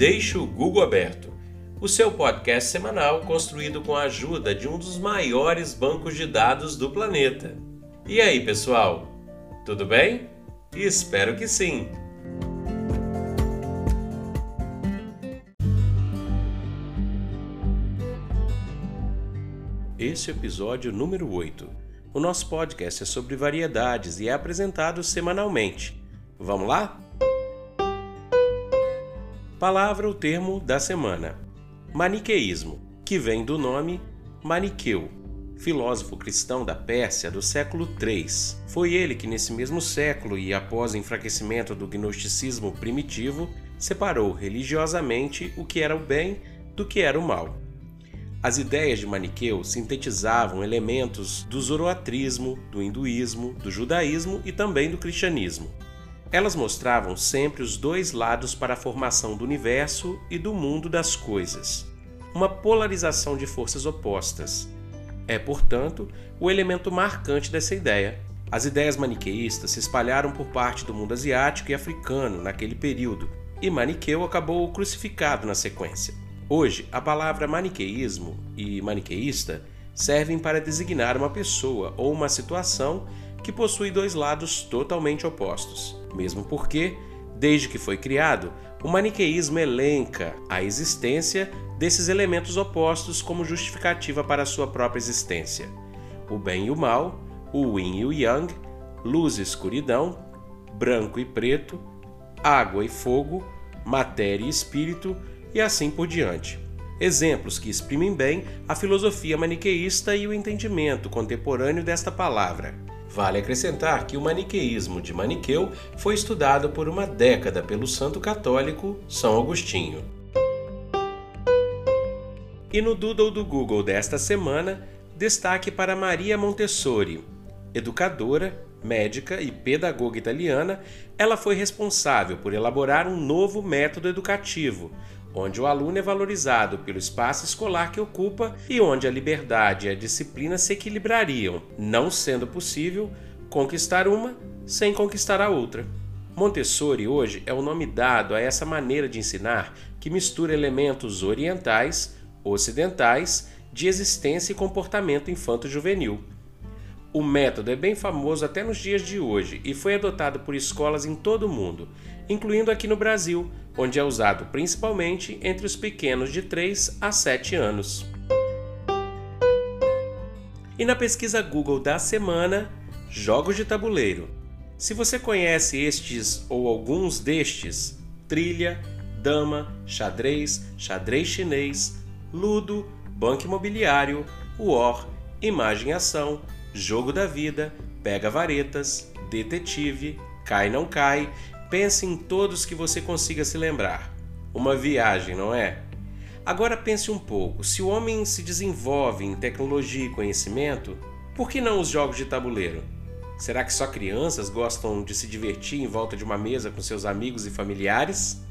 Deixe o Google aberto, o seu podcast semanal construído com a ajuda de um dos maiores bancos de dados do planeta. E aí, pessoal? Tudo bem? Espero que sim! Esse é o episódio número 8. O nosso podcast é sobre variedades e é apresentado semanalmente. Vamos lá? Palavra ou termo da semana: Maniqueísmo, que vem do nome Maniqueu, filósofo cristão da Pérsia do século III. Foi ele que, nesse mesmo século e após o enfraquecimento do gnosticismo primitivo, separou religiosamente o que era o bem do que era o mal. As ideias de Maniqueu sintetizavam elementos do zoroatrismo, do hinduísmo, do judaísmo e também do cristianismo. Elas mostravam sempre os dois lados para a formação do universo e do mundo das coisas, uma polarização de forças opostas. É, portanto, o elemento marcante dessa ideia. As ideias maniqueístas se espalharam por parte do mundo asiático e africano naquele período, e Maniqueu acabou crucificado na sequência. Hoje, a palavra maniqueísmo e maniqueísta servem para designar uma pessoa ou uma situação que possui dois lados totalmente opostos. Mesmo porque, desde que foi criado, o maniqueísmo elenca a existência desses elementos opostos como justificativa para sua própria existência. O bem e o mal, o yin e o yang, luz e escuridão, branco e preto, água e fogo, matéria e espírito, e assim por diante. Exemplos que exprimem bem a filosofia maniqueísta e o entendimento contemporâneo desta palavra. Vale acrescentar que o maniqueísmo de Maniqueu foi estudado por uma década pelo santo católico São Agostinho. E no Doodle do Google desta semana, destaque para Maria Montessori, educadora, médica e pedagoga italiana, ela foi responsável por elaborar um novo método educativo, onde o aluno é valorizado pelo espaço escolar que ocupa e onde a liberdade e a disciplina se equilibrariam, não sendo possível conquistar uma sem conquistar a outra. Montessori hoje é o nome dado a essa maneira de ensinar que mistura elementos orientais, ocidentais, de existência e comportamento infanto-juvenil. O método é bem famoso até nos dias de hoje e foi adotado por escolas em todo o mundo, incluindo aqui no Brasil, onde é usado principalmente entre os pequenos de 3 a 7 anos. E na pesquisa Google da semana, jogos de tabuleiro. Se você conhece estes ou alguns destes, trilha, dama, xadrez, xadrez chinês, ludo, banco imobiliário, war, imagem ação, Jogo da Vida, Pega Varetas, Detetive, Cai Não Cai, pense em todos que você consiga se lembrar. Uma viagem, não é? Agora pense um pouco: se o homem se desenvolve em tecnologia e conhecimento, por que não os jogos de tabuleiro? Será que só crianças gostam de se divertir em volta de uma mesa com seus amigos e familiares?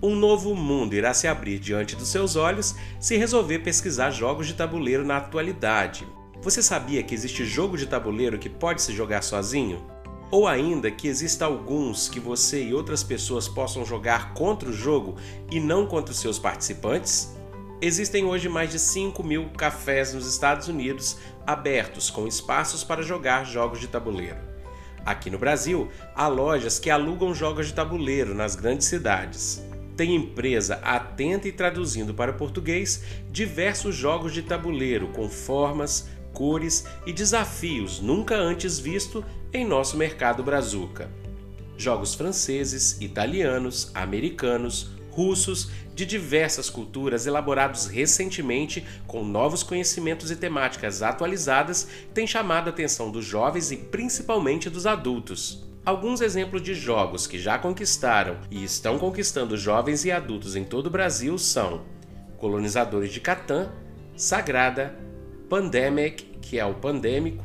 Um novo mundo irá se abrir diante dos seus olhos se resolver pesquisar jogos de tabuleiro na atualidade, você sabia que existe jogo de tabuleiro que pode se jogar sozinho? Ou ainda que exista alguns que você e outras pessoas possam jogar contra o jogo e não contra os seus participantes? Existem hoje mais de 5 mil cafés nos Estados Unidos abertos com espaços para jogar jogos de tabuleiro. Aqui no Brasil, há lojas que alugam jogos de tabuleiro nas grandes cidades. Tem empresa atenta e traduzindo para português diversos jogos de tabuleiro com formas, cores e desafios nunca antes visto em nosso mercado brazuca. Jogos franceses, italianos, americanos, russos, de diversas culturas elaborados recentemente com novos conhecimentos e temáticas atualizadas têm chamado a atenção dos jovens e principalmente dos adultos. Alguns exemplos de jogos que já conquistaram e estão conquistando jovens e adultos em todo o Brasil são Colonizadores de Catan, Sagrada, Pandemic, que é o Pandêmico,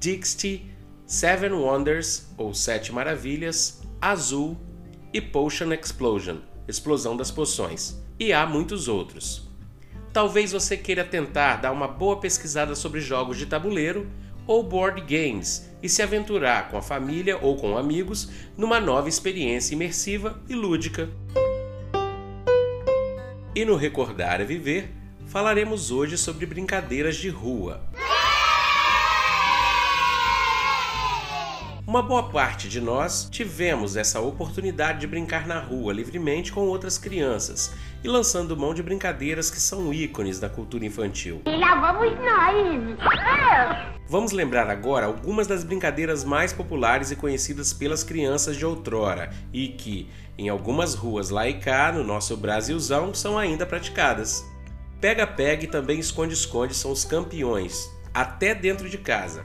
Dixie, Seven Wonders, ou Sete Maravilhas, Azul e Potion Explosion, Explosão das Poções. E há muitos outros. Talvez você queira tentar dar uma boa pesquisada sobre jogos de tabuleiro ou board games e se aventurar com a família ou com amigos numa nova experiência imersiva e lúdica. E no Recordar é Viver, falaremos hoje sobre brincadeiras de rua. Uma boa parte de nós tivemos essa oportunidade de brincar na rua livremente com outras crianças e lançando mão de brincadeiras que são ícones da cultura infantil. E lá vamos nós! Vamos lembrar agora algumas das brincadeiras mais populares e conhecidas pelas crianças de outrora e que, em algumas ruas lá e cá no nosso Brasilzão, são ainda praticadas. Pega-pega e também esconde-esconde são os campeões, até dentro de casa.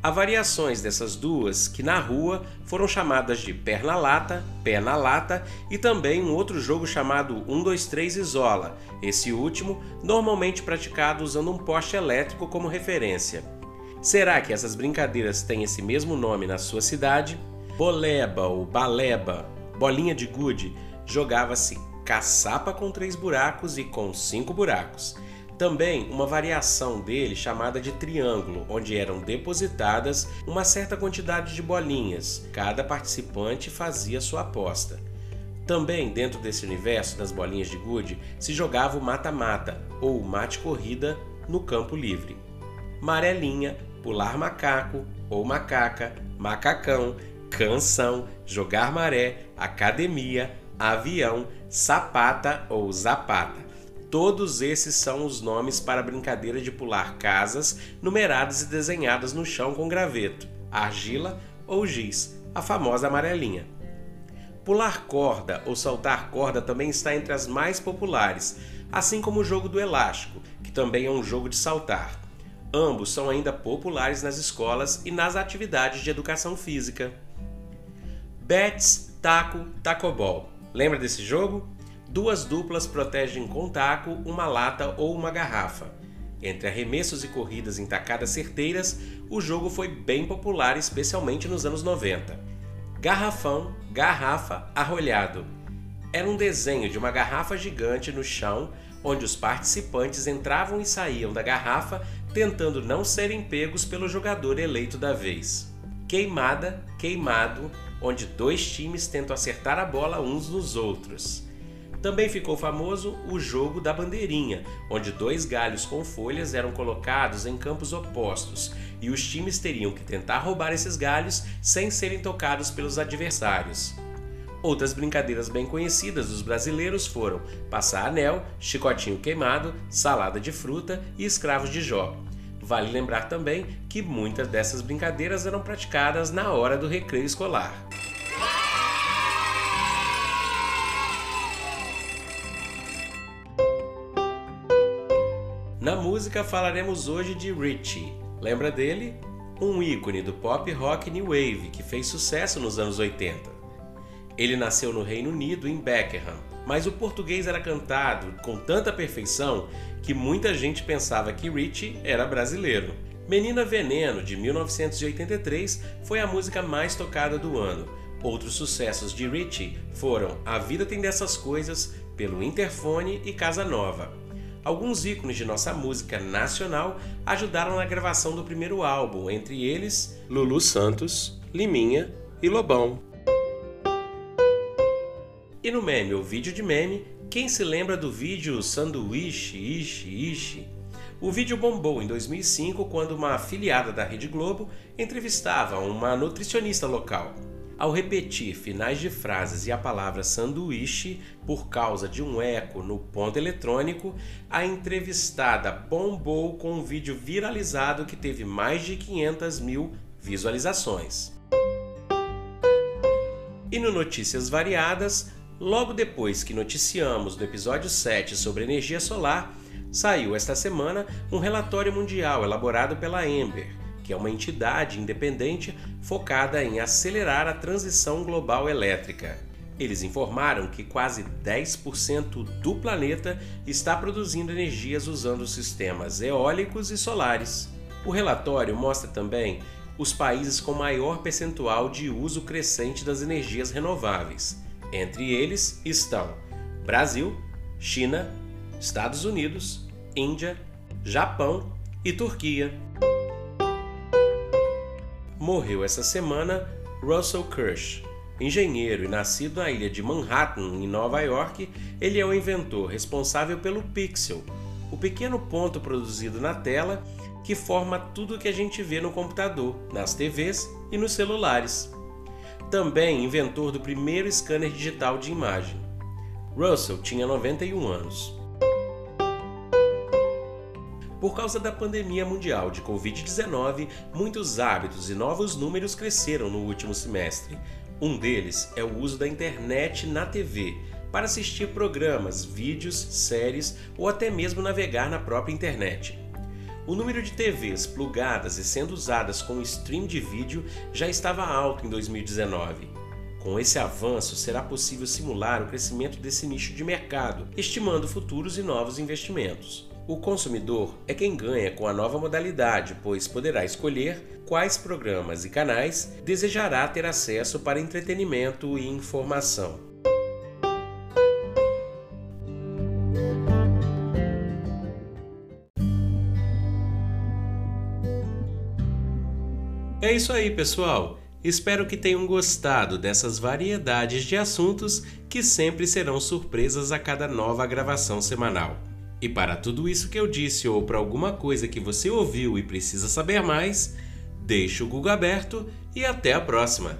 Há variações dessas duas que na rua foram chamadas de perna-lata, pé na lata e também um outro jogo chamado 1, 2, 3 isola, esse último normalmente praticado usando um poste elétrico como referência. Será que essas brincadeiras têm esse mesmo nome na sua cidade? Boleba ou baleba, bolinha de gude, jogava-se caçapa com três buracos e com cinco buracos. Também uma variação dele chamada de triângulo, onde eram depositadas uma certa quantidade de bolinhas. Cada participante fazia sua aposta. Também dentro desse universo das bolinhas de gude se jogava o mata-mata ou mate-corrida no campo livre. Marelinha, pular macaco ou macaca, macacão, canção, jogar maré, academia, avião, sapata ou zapata. Todos esses são os nomes para a brincadeira de pular casas numeradas e desenhadas no chão com graveto, argila ou giz, a famosa amarelinha. Pular corda ou saltar corda também está entre as mais populares, assim como o jogo do elástico, que também é um jogo de saltar. Ambos são ainda populares nas escolas e nas atividades de educação física. Bets, taco, tacobol. Lembra desse jogo? Duas duplas protegem com taco uma lata ou uma garrafa. Entre arremessos e corridas em tacadas certeiras, o jogo foi bem popular, especialmente nos anos 90. Garrafão, garrafa, arrolhado. Era um desenho de uma garrafa gigante no chão, onde os participantes entravam e saíam da garrafa tentando não serem pegos pelo jogador eleito da vez. Queimada, queimado, onde dois times tentam acertar a bola uns nos outros. Também ficou famoso o jogo da bandeirinha, onde dois galhos com folhas eram colocados em campos opostos e os times teriam que tentar roubar esses galhos sem serem tocados pelos adversários. Outras brincadeiras bem conhecidas dos brasileiros foram passar anel, chicotinho queimado, salada de fruta e escravos de Jó. Vale lembrar também que muitas dessas brincadeiras eram praticadas na hora do recreio escolar. Na música falaremos hoje de Richie. Lembra dele? Um ícone do pop rock new wave que fez sucesso nos anos 80. Ele nasceu no Reino Unido, em Beckenham, mas o português era cantado com tanta perfeição que muita gente pensava que Richie era brasileiro. Menina Veneno, de 1983, foi a música mais tocada do ano. Outros sucessos de Richie foram A Vida Tem Dessas Coisas, Pelo Interfone e Casa Nova. Alguns ícones de nossa música nacional ajudaram na gravação do primeiro álbum, entre eles Lulu Santos, Liminha e Lobão. E no meme ou vídeo de meme, quem se lembra do vídeo Sanduíche, Ishi, Ishi? O vídeo bombou em 2005 quando uma afiliada da Rede Globo entrevistava uma nutricionista local. Ao repetir finais de frases e a palavra sanduíche por causa de um eco no ponto eletrônico, a entrevistada bombou com um vídeo viralizado que teve mais de 500 mil visualizações. E no Notícias Variadas, logo depois que noticiamos no episódio 7 sobre energia solar, saiu esta semana um relatório mundial elaborado pela Ember que é uma entidade independente focada em acelerar a transição global elétrica. Eles informaram que quase 10% do planeta está produzindo energias usando sistemas eólicos e solares. O relatório mostra também os países com maior percentual de uso crescente das energias renováveis. Entre eles estão Brasil, China, Estados Unidos, Índia, Japão e Turquia morreu essa semana Russell Kirsch, Engenheiro e nascido na ilha de Manhattan, em Nova York, ele é o inventor responsável pelo pixel, o pequeno ponto produzido na tela que forma tudo o que a gente vê no computador, nas TVs e nos celulares. Também inventor do primeiro scanner digital de imagem. Russell tinha 91 anos. Por causa da pandemia mundial de Covid-19, muitos hábitos e novos números cresceram no último semestre. Um deles é o uso da internet na TV, para assistir programas, vídeos, séries ou até mesmo navegar na própria internet. O número de TVs plugadas e sendo usadas com stream de vídeo já estava alto em 2019. Com esse avanço, será possível simular o crescimento desse nicho de mercado, estimando futuros e novos investimentos. O consumidor é quem ganha com a nova modalidade, pois poderá escolher quais programas e canais desejará ter acesso para entretenimento e informação. É isso aí, pessoal! Espero que tenham gostado dessas variedades de assuntos que sempre serão surpresas a cada nova gravação semanal. E para tudo isso que eu disse ou para alguma coisa que você ouviu e precisa saber mais, deixe o Google aberto e até a próxima!